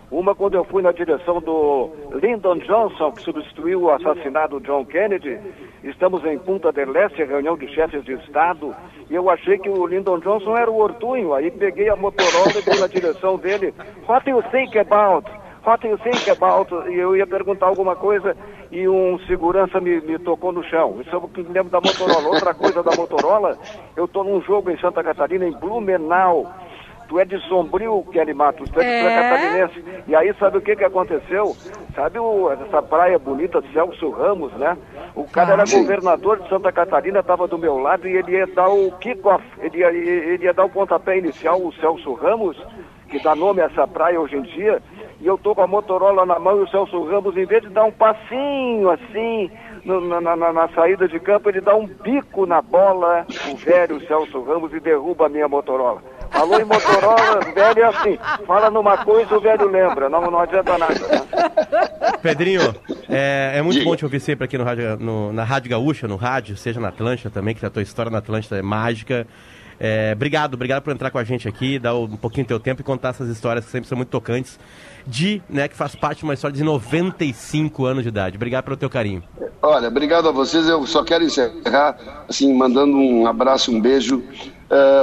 Uma, quando eu fui na direção do Lyndon Johnson, que substituiu o assassinado John Kennedy, estamos em Punta del Este, reunião de chefes de Estado, e eu achei que o Lyndon Johnson era o Ortunho, aí peguei a Motorola e fui na direção dele. What do you think about? What do you think about? E eu ia perguntar alguma coisa e um segurança me, me tocou no chão. Isso eu me lembro da Motorola. Outra coisa da Motorola, eu estou num jogo em Santa Catarina, em Blumenau. Tu é de Sombrio, Kelly Matos, tu é, de É? é catarinense. E aí sabe o que que aconteceu? Sabe o- essa praia bonita de Celso Ramos, né? O cara era governador de Santa Catarina, estava do meu lado e ele ia dar o kick-off, ele ia, ele ia dar o pontapé inicial, o Celso Ramos, que dá nome a essa praia hoje em dia, e eu tô com a Motorola na mão e o Celso Ramos, em vez de dar um passinho assim no- na, na- na- saída de campo, ele dá um bico na bola, o velho Celso Ramos, e derruba a minha Motorola. Falou em Motorola, velho é assim, fala numa coisa o velho lembra, não, não adianta nada. né? Pedrinho, é, é muito Diga. bom te ouvir sempre aqui no rádio, no- na Rádio Gaúcha, no rádio, seja na Atlântida também, que a tua história na Atlântida é mágica. É, obrigado, obrigado por entrar com a gente aqui, dar um pouquinho do teu tempo e contar essas histórias que sempre são muito tocantes. De, né, que faz parte de uma história de 95 anos de idade. Obrigado pelo teu carinho. Olha, obrigado a vocês. Eu só quero encerrar, assim, mandando um abraço, um beijo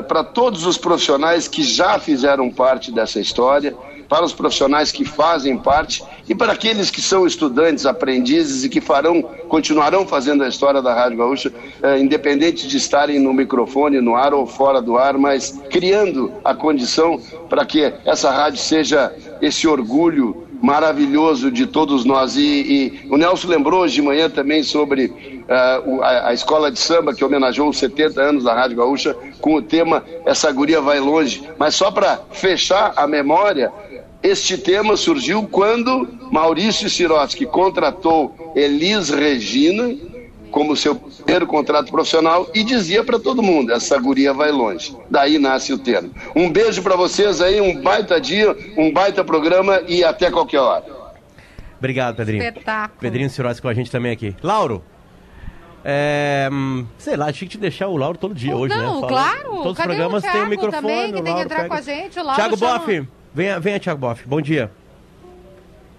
para todos os profissionais que já fizeram parte dessa história, para os profissionais que fazem parte e para aqueles que são estudantes, aprendizes e que farão, continuarão fazendo a história da Rádio Gaúcha, eh, independente de estarem no microfone, no ar ou fora do ar, mas criando a condição para que essa rádio seja esse orgulho maravilhoso de todos nós. E, e, o Nelson lembrou hoje de manhã também sobre uh, a, a, escola de samba que homenageou os 70 anos da Rádio Gaúcha com o tema Essa Guria Vai Longe. Mas só para fechar a memória, este tema surgiu quando Maurício Sirotsky contratou Elis Regina como seu primeiro contrato profissional e dizia para todo mundo: essa guria vai longe. Daí nasce o termo. Um beijo para vocês aí, um baita dia, um baita programa e até qualquer hora. Obrigado, Pedrinho. Espetáculo. Pedrinho Sirotsky com a gente também aqui. Lauro. É, sei lá, tinha que te deixar o Lauro todo dia hoje, Não, né? claro. Todos os Cadê programas o tem o Thiago microfone. também, que o tem que entrar pega. com a gente? O Lauro Thiago chama- Boff, venha, venha, Thiago Boff. Bom dia.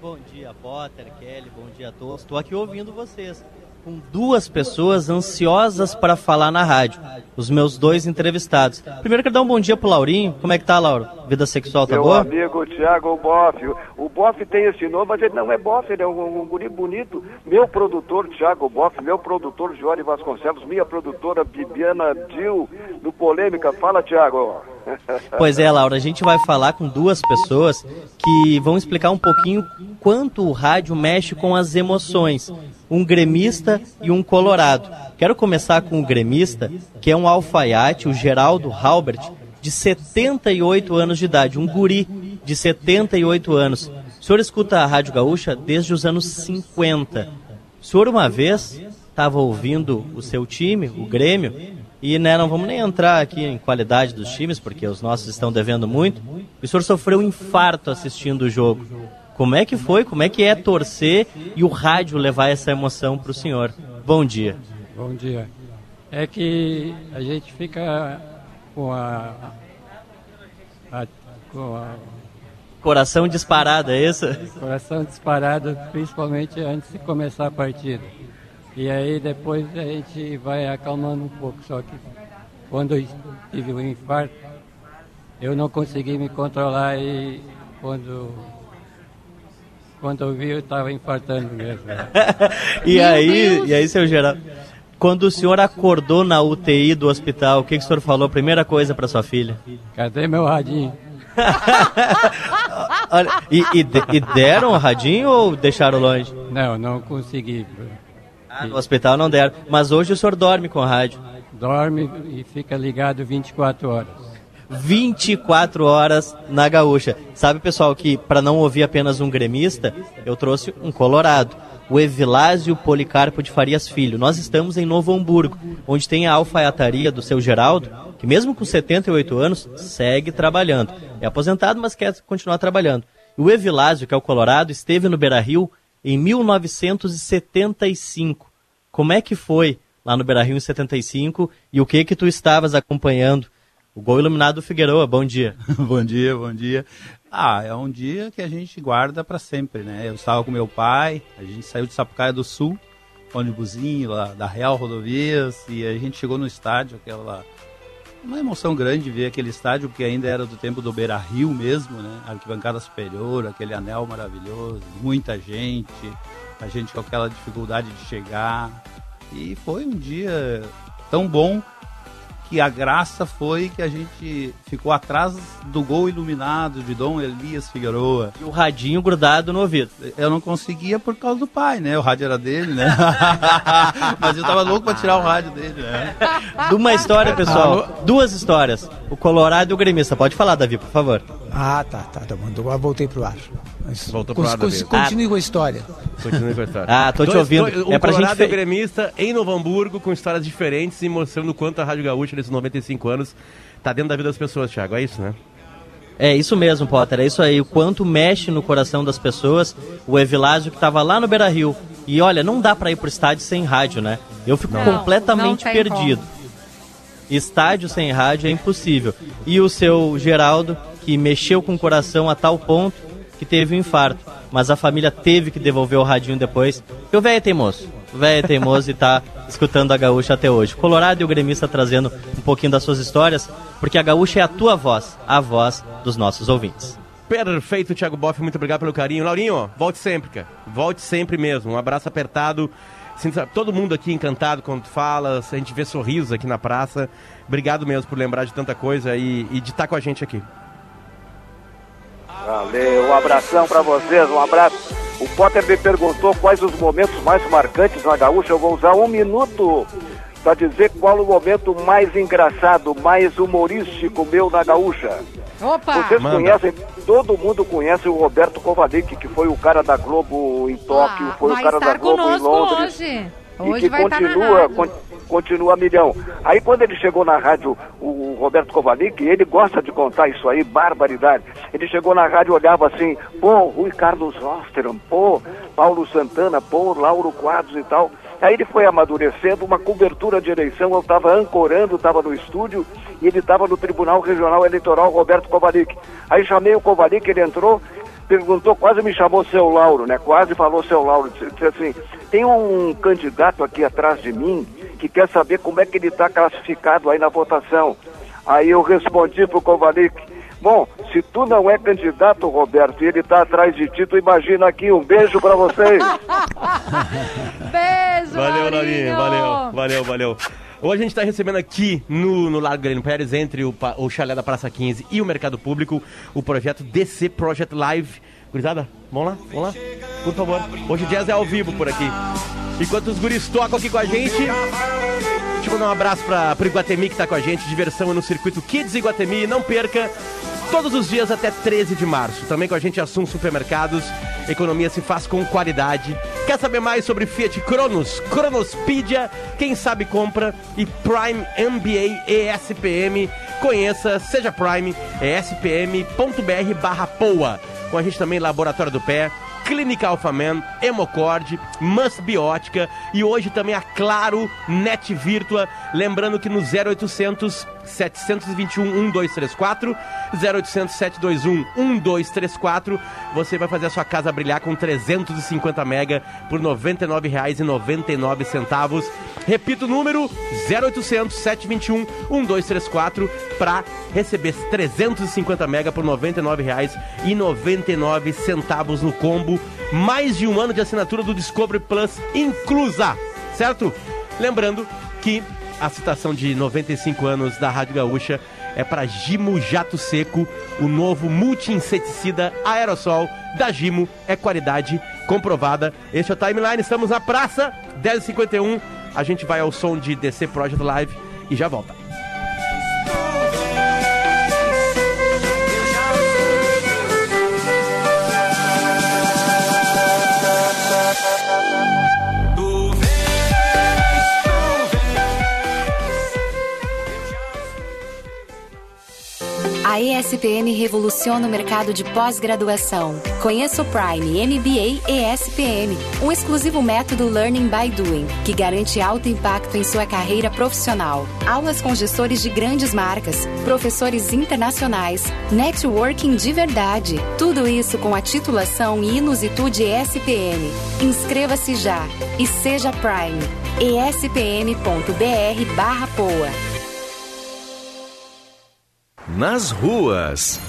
Bom dia, Potter, Kelly, bom dia a todos. Estou aqui ouvindo vocês. Com duas pessoas ansiosas para falar na rádio. Os meus dois entrevistados. Primeiro quero dar um bom dia pro Laurinho. Como é que tá, Lauro? Vida sexual tá Meu boa? amigo Thiago Boff. O Boff tem esse nome, mas ele não é Boff, ele é um, um guri bonito. Meu produtor Thiago Boff, meu produtor Jory Vasconcelos, minha produtora Bibiana Dil, do Polêmica. Fala, Thiago. Pois é, Laura, a gente vai falar com duas pessoas que vão explicar um pouquinho quanto o rádio mexe com as emoções. Um gremista e um colorado. Quero começar com o gremista, que é um alfaiate, o Geraldo Halbert, de 78 anos de idade, um guri de 78 anos. O senhor escuta a Rádio Gaúcha desde os anos 50. O senhor uma vez estava ouvindo o seu time, o Grêmio, e né, não vamos nem entrar aqui em qualidade dos times, porque os nossos estão devendo muito. O senhor sofreu um infarto assistindo o jogo. Como é que foi? Como é que é torcer e o rádio levar essa emoção para o senhor? Bom dia. Bom dia. É que a gente fica com a. a- com a Coração disparado, é isso? coração disparado, principalmente antes de começar a partida. E aí depois a gente vai acalmando um pouco. Só que quando eu tive o infarto, eu não consegui me controlar e quando. Quando eu vi, eu estava infartando mesmo. E Meu aí, Deus! e aí, seu Geraldo, quando o senhor acordou na UTI do hospital, o que, que o senhor falou? Primeira coisa para sua filha? Cadê meu radinho? Olha, e, e e deram o radinho ou deixaram longe? Não, não consegui. Ah, no hospital não deram. Mas hoje o senhor dorme com rádio. Dorme e fica ligado 24 horas. 24 horas na gaúcha. Sabe, pessoal, que para não ouvir apenas um gremista, eu trouxe um colorado. O Evilásio Policarpo de Farias Filho. Nós estamos em Novo Hamburgo, onde tem a alfaiataria do seu Geraldo, que mesmo com 78 anos, segue trabalhando. É aposentado, mas quer continuar trabalhando. O Evilásio, que é o colorado, esteve no Beira-Rio em 1975. Como é que foi lá no Beira-Rio em 75 e o que que tu estavas acompanhando? O gol iluminado do Figueroa, bom dia. bom dia, bom dia. Ah, é um dia que a gente guarda para sempre, né? Eu estava com meu pai, a gente saiu de Sapucaia do Sul, ônibusinho lá da Real Rodovias, e a gente chegou no estádio, aquela uma emoção grande ver aquele estádio, porque ainda era do tempo do Beira Rio mesmo, né? Arquibancada superior, aquele anel maravilhoso, muita gente, a gente com aquela dificuldade de chegar. E foi um dia tão bom que a graça foi que a gente ficou atrás do gol iluminado de Dom Elias Figueroa. E o radinho grudado no ouvido. Eu não conseguia por causa do pai, né? O rádio era dele, né? Mas eu tava louco pra tirar o rádio dele, né? De uma história, pessoal. Duas histórias. O Colorado e o Gremista. Pode falar, Davi, por favor. Ah, tá, tá, tá bom. Agora voltei pro ar. Mas Voltou pro ar. Continue com a história. Continue com a história. Ah, tô te Dois- ouvindo. dois- um É pra gente colorado fe- e um gremista em Novo Hamburgo, com histórias diferentes e mostrando o quanto a Rádio Gaúcha, nesses 95 anos, tá dentro da vida das pessoas, Thiago. É isso, né? É isso mesmo, Potter. É isso aí. O quanto mexe no coração das pessoas. O Evilásio que estava lá no Beira Rio. E olha, não dá para ir pro estádio sem rádio, né? Eu fico Não, completamente tem perdido. Estádio sem rádio é impossível. E o seu Geraldo, que mexeu com o coração a tal ponto que teve um infarto. Mas a família teve que devolver o radinho depois. E o velho é teimoso. O velho é teimoso e tá escutando a gaúcha até hoje. Colorado e o gremista trazendo um pouquinho das suas histórias, porque a gaúcha é a tua voz, a voz dos nossos ouvintes. Perfeito, Thiago Boff, muito obrigado pelo carinho. Laurinho, volte sempre, cara. Volte sempre mesmo. Um abraço apertado. Todo mundo aqui encantado quando tu fala, a gente vê sorrisos aqui na praça. Obrigado mesmo por lembrar de tanta coisa e, e de estar com a gente aqui. Valeu, um abração pra vocês, um abraço. O Potter me perguntou quais os momentos mais marcantes na Gaúcha. Eu vou usar um minuto para dizer qual o momento mais engraçado, mais humorístico meu na Gaúcha. Opa! Vocês Manda. conhecem, todo mundo conhece o Roberto Kovalik, que foi o cara da Globo em Tóquio, Ah, foi o cara da estar Globo em Londres. hoje. E Hoje que vai estar na continua, rádio. Con- continua milhão. Aí quando ele chegou na rádio, o, Roberto Kovalik, ele gosta de contar isso aí, barbaridade. Ele chegou na rádio, olhava assim, pô, Rui Carlos Osteram, pô, Paulo Santana, pô, Lauro Quadros e tal. Aí ele foi amadurecendo, uma cobertura de eleição, eu estava ancorando, estava no estúdio, e ele estava no Tribunal Regional Eleitoral, Roberto Kovalik. Aí chamei o Kovalik, ele entrou, perguntou, quase me chamou seu Lauro, né? Quase falou seu Lauro. Disse assim, tem um candidato aqui atrás de mim que quer saber como é que ele está classificado aí na votação. Aí eu respondi pro Kovalik, bom, se tu não é candidato, Roberto, e ele está atrás de ti, tu imagina aqui, um beijo para vocês. Beijo, Valeu, Laurinho. Laurinho. Valeu, valeu, valeu. Hoje a gente está recebendo aqui no, no Largo Galeno Pérez, entre o, o Chalé da Praça 15 e o Mercado Público, o projeto DC Project Live. Gurizada, vamos lá, vamos lá, por favor. Hoje o jazz é ao vivo por aqui. Enquanto os guris tocam aqui com a gente, deixa eu mandar um abraço para o Iguatemi que está com a gente. Diversão no Circuito Kids Iguatemi. Não perca, todos os dias até 13 de março. Também com a gente Assum Supermercados. Economia se faz com qualidade. Quer saber mais sobre Fiat Cronos, Cronospedia, quem sabe compra e Prime MBA ESPM. Conheça, seja Prime, espm.br barra POA. Com a gente também Laboratório do Pé, Clínica Alphaman, Hemocord, Must Biótica e hoje também a Claro Net Virtua. Lembrando que no 0800 721 1234, 0800 721 1234, você vai fazer a sua casa brilhar com 350 mega por R$ 99,99. Repito o número 0800 721 1234 para receber 350 mega por R$ 99,99 no combo. Mais de um ano de assinatura do Discovery Plus inclusa, certo? Lembrando que a citação de 95 anos da Rádio Gaúcha é para Gimo Jato Seco, o novo multi-inseticida aerossol da Gimo. É qualidade comprovada. Este é o Timeline, estamos na praça, 10h51. A gente vai ao som de DC Project Live e já volta. A ESPM revoluciona o mercado de pós-graduação. Conheça o Prime MBA ESPM, um exclusivo método Learning by Doing, que garante alto impacto em sua carreira profissional. Aulas com gestores de grandes marcas, professores internacionais, networking de verdade. Tudo isso com a titulação e Inusitude ESPM. Inscreva-se já e seja Prime. espm.br barra poa. Nas ruas.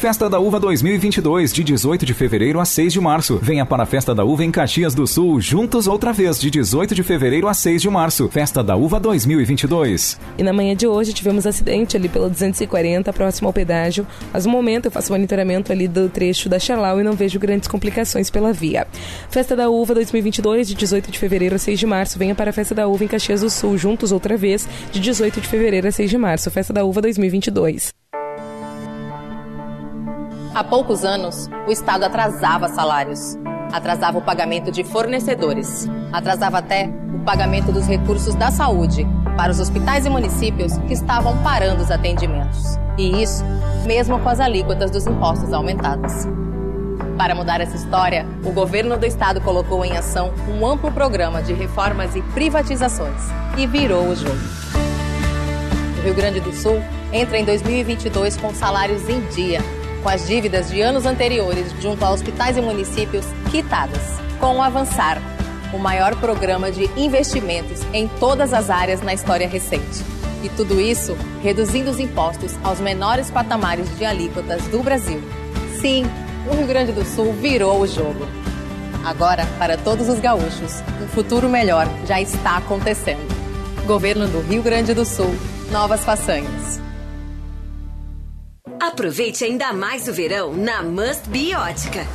Festa da Uva 2022, de 18 de fevereiro a 6 de março. Venha para a Festa da Uva em Caxias do Sul, juntos outra vez, de 18 de fevereiro a 6 de março. Festa da Uva 2022. E na manhã de hoje tivemos acidente ali pela 240, próximo ao pedágio. Mas no momento eu faço monitoramento ali do trecho da Charlau e não vejo grandes complicações pela via. Festa da Uva 2022, de 18 de fevereiro a 6 de março. Venha para a Festa da Uva em Caxias do Sul, juntos outra vez, de 18 de fevereiro a 6 de março. Festa da Uva 2022. Há poucos anos, o Estado atrasava salários, atrasava o pagamento de fornecedores, atrasava até o pagamento dos recursos da saúde para os hospitais e municípios que estavam parando os atendimentos. E isso, mesmo com as alíquotas dos impostos aumentadas. Para mudar essa história, o governo do estado colocou em ação um amplo programa de reformas e privatizações e virou o jogo. O Rio Grande do Sul entra em 2022 com salários em dia, com as dívidas de anos anteriores junto a hospitais e municípios quitadas, com o Avançar, o maior programa de investimentos em todas as áreas na história recente. E tudo isso reduzindo os impostos aos menores patamares de alíquotas do Brasil. Sim, o Rio Grande do Sul virou o jogo. Agora, para todos os gaúchos, um futuro melhor já está acontecendo. Governo do Rio Grande do Sul, novas façanhas. Aproveite ainda mais o verão na Must Be Ótica.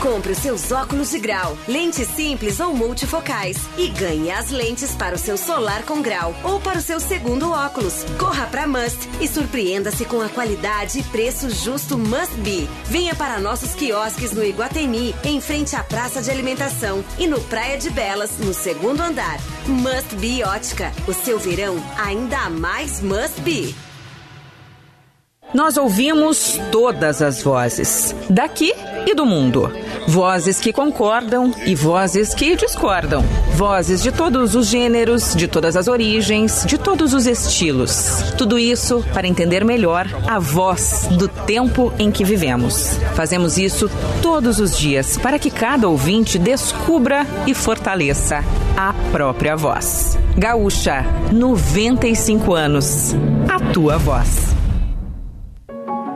Compre os seus óculos de grau, lentes simples ou multifocais e ganhe as lentes para o seu solar com grau ou para o seu segundo óculos. Corra para Must e surpreenda-se com a qualidade e preço justo Must Be. Venha para nossos quiosques no Iguatemi, em frente à praça de alimentação e no Praia de Belas, no segundo andar. Must Be Ótica. O seu verão ainda mais Must Be. Nós ouvimos todas as vozes, daqui e do mundo. Vozes que concordam e vozes que discordam. Vozes de todos os gêneros, de todas as origens, de todos os estilos. Tudo isso para entender melhor a voz do tempo em que vivemos. Fazemos isso todos os dias para que cada ouvinte descubra e fortaleça a própria voz. Gaúcha, 95 anos. A tua voz.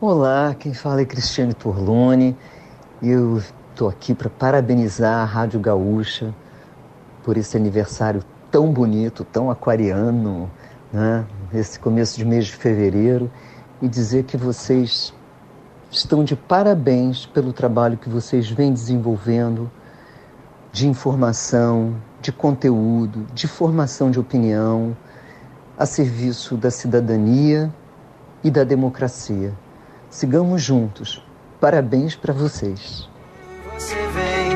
Olá, quem fala é Cristiane Torlone e eu estou aqui para parabenizar a Rádio Gaúcha por esse aniversário tão bonito, tão aquariano, né? esse começo de mês de fevereiro e dizer que vocês estão de parabéns pelo trabalho que vocês vêm desenvolvendo de informação, de conteúdo, de formação de opinião a serviço da cidadania e da democracia. Sigamos juntos. Parabéns para vocês. Você vem,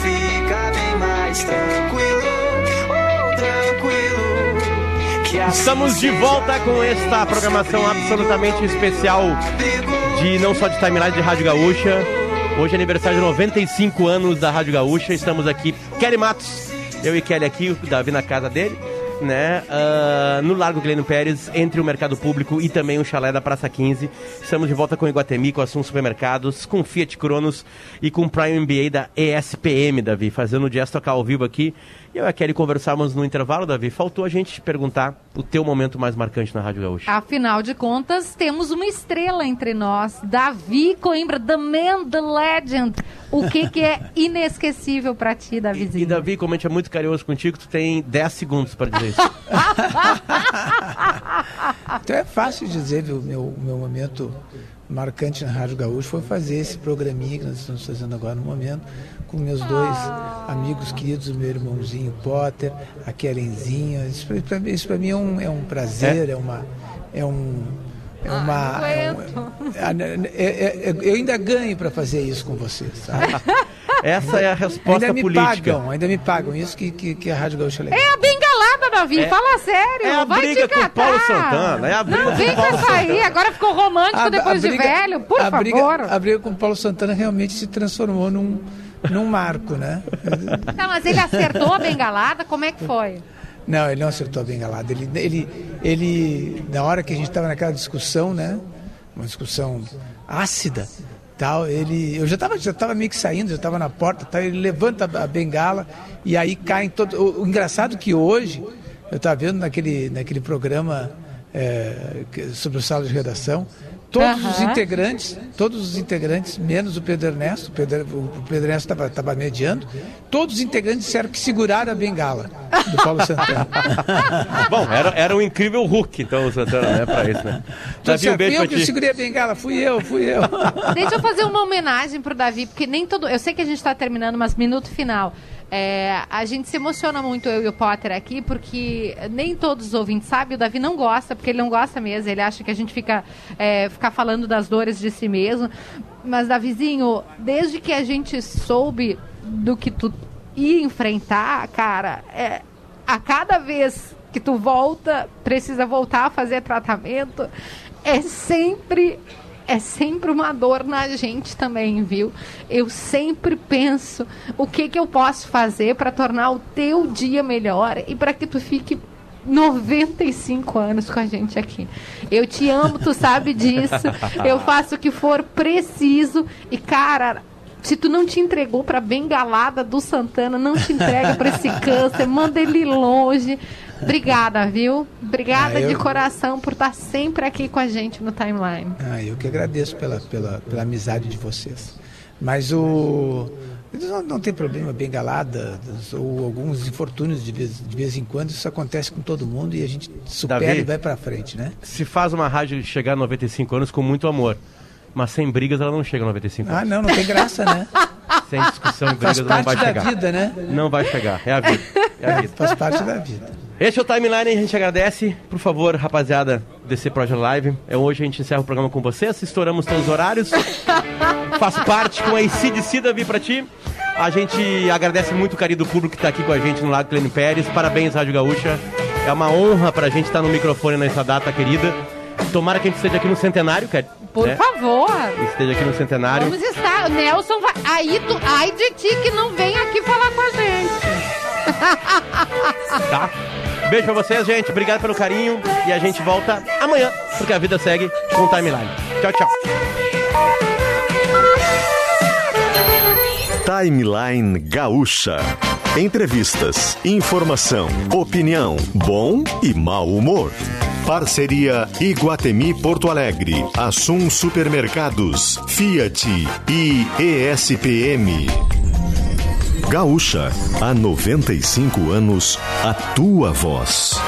fica bem mais tranquilo, oh, tranquilo. Que Estamos de volta com esta programação absolutamente especial de não só de timeline de Rádio Gaúcha. Hoje é aniversário de 95 anos da Rádio Gaúcha. Estamos aqui, Kelly Matos, eu e Kelly aqui, o Davi na casa dele, né? ah, no Largo Glênio Pérez, entre o Mercado Público e também o Chalé da Praça 15. Estamos de volta com o Iguatemi, com Assuntos Supermercados, com Fiat Cronos e com o Prime MBA da ESPM, Davi, fazendo o jazz tocar ao vivo aqui. E eu e a Kelly conversávamos no intervalo, Davi. Faltou a gente te perguntar o teu momento mais marcante na Rádio Gaúcha. Afinal de contas, temos uma estrela entre nós, Davi Coimbra, The Man, The Legend. O que, que é inesquecível pra ti, Davizinho? E Davi, como a gente é muito carinhoso contigo, tu tem 10 segundos para dizer isso. Então é fácil dizer, viu, meu, meu momento marcante na Rádio Gaúcho foi fazer esse programinha que nós estamos fazendo agora no momento, com meus dois amigos queridos, o meu irmãozinho Potter, a Kerenzinha. Isso para mim é um, é um prazer, é, uma. É um. É uma. é um- é- é- é- eu ainda ganho para fazer isso com vocês, sabe? Essa é a resposta ainda me política. Pagam, ainda me pagam. Isso que, que, que a Rádio Gaúcha é legal. É a bengalada, Davi, É- fala sério. é a vai briga te com o. Paulo Santana, é a briga Não vem com essa aí, agora ficou romântico A- a depois de briga- velho, por a favor. briga, a briga com o Paulo Santana realmente se transformou num, num marco, né? Tá, mas ele acertou a bengalada, como é que foi? Não, ele não acertou a bengalada. Ele, ele, ele na hora que a gente estava naquela discussão, né? Uma discussão ácida, tal, ele, eu já estava já tava meio que saindo, já estava na porta, tal, ele levanta a bengala e aí caem todos. O, o engraçado que hoje eu estava vendo naquele, naquele programa é, sobre o sala de redação. Todos os integrantes, todos os integrantes, menos o Pedro Ernesto, o Pedro, o Pedro Ernesto estava mediando, todos os integrantes disseram que seguraram a bengala do Paulo Santana. Bom, era, era um incrível Hulk, então, o Santana, né? Pra isso, né? Então, Davi, um beijo eu que ti. segurei a bengala, fui eu, fui eu. Deixa eu fazer uma homenagem pro Davi, porque nem todo. Eu sei que a gente tá terminando, mas minuto final. É, a gente se emociona muito, eu e o Potter aqui, porque nem todos os ouvintes sabem, o Davi não gosta, porque ele não gosta mesmo, ele acha que a gente fica é, ficar falando das dores de si mesmo. Mas, Davizinho, desde que a gente soube do que tu ia enfrentar, cara, é, a cada vez que tu volta, precisa voltar a fazer tratamento, é sempre é sempre uma dor na gente também, viu? Eu sempre penso o que que eu posso fazer para tornar o teu dia melhor e para que tu fique 95 anos com a gente aqui. Eu te amo, tu sabe disso. Eu faço o que for preciso. E, cara, se tu não te entregou pra bengalada do Santana, não te entrega pra esse câncer, manda ele longe. Obrigada, viu? Obrigada Ah, eu- de coração por estar sempre aqui com a gente no timeline. Ah, eu que agradeço pela, pela, pela amizade de vocês. Mas o. Não, não tem problema, bengalada ou alguns infortúnios de vez, de vez em quando, isso acontece com todo mundo e a gente supera Davi? e vai pra frente, né? Se faz uma rádio chegar a 95 anos com muito amor. Mas sem brigas ela não chega a 95 anos. Ah, não, não tem graça, né? Sem discussão e Faz brigas ela não vai parte da chegar. vida, né? Não vai chegar. É a vida. É a vida. Faz parte da vida. Este é o Timeline, a gente agradece. Por favor, rapaziada, DC Project Live. É hoje a gente encerra o programa com vocês. Estouramos todos os horários. Faço parte com a ICDC Davi pra ti. A gente agradece muito o carinho do público que tá aqui com a gente no Lago Clênio Pérez. Parabéns, Rádio Gaúcha. É uma honra pra gente estar no microfone nessa data querida. Tomara que a gente esteja aqui no centenário, quer, Por né? favor. Esteja aqui no centenário. Vamos estar. Nelson vai. Aí tu. Ai de ti que não vem aqui falar com a gente. Tá? Beijo pra vocês, gente. Obrigado pelo carinho. E a gente volta amanhã, porque a vida segue com o Timeline. Tchau, tchau. Timeline Gaúcha. Entrevistas, informação, opinião, bom e mau humor. Parceria Iguatemi Porto Alegre, Assum Supermercados, Fiat e ESPM. Gaúcha, há 95 anos, a tua voz.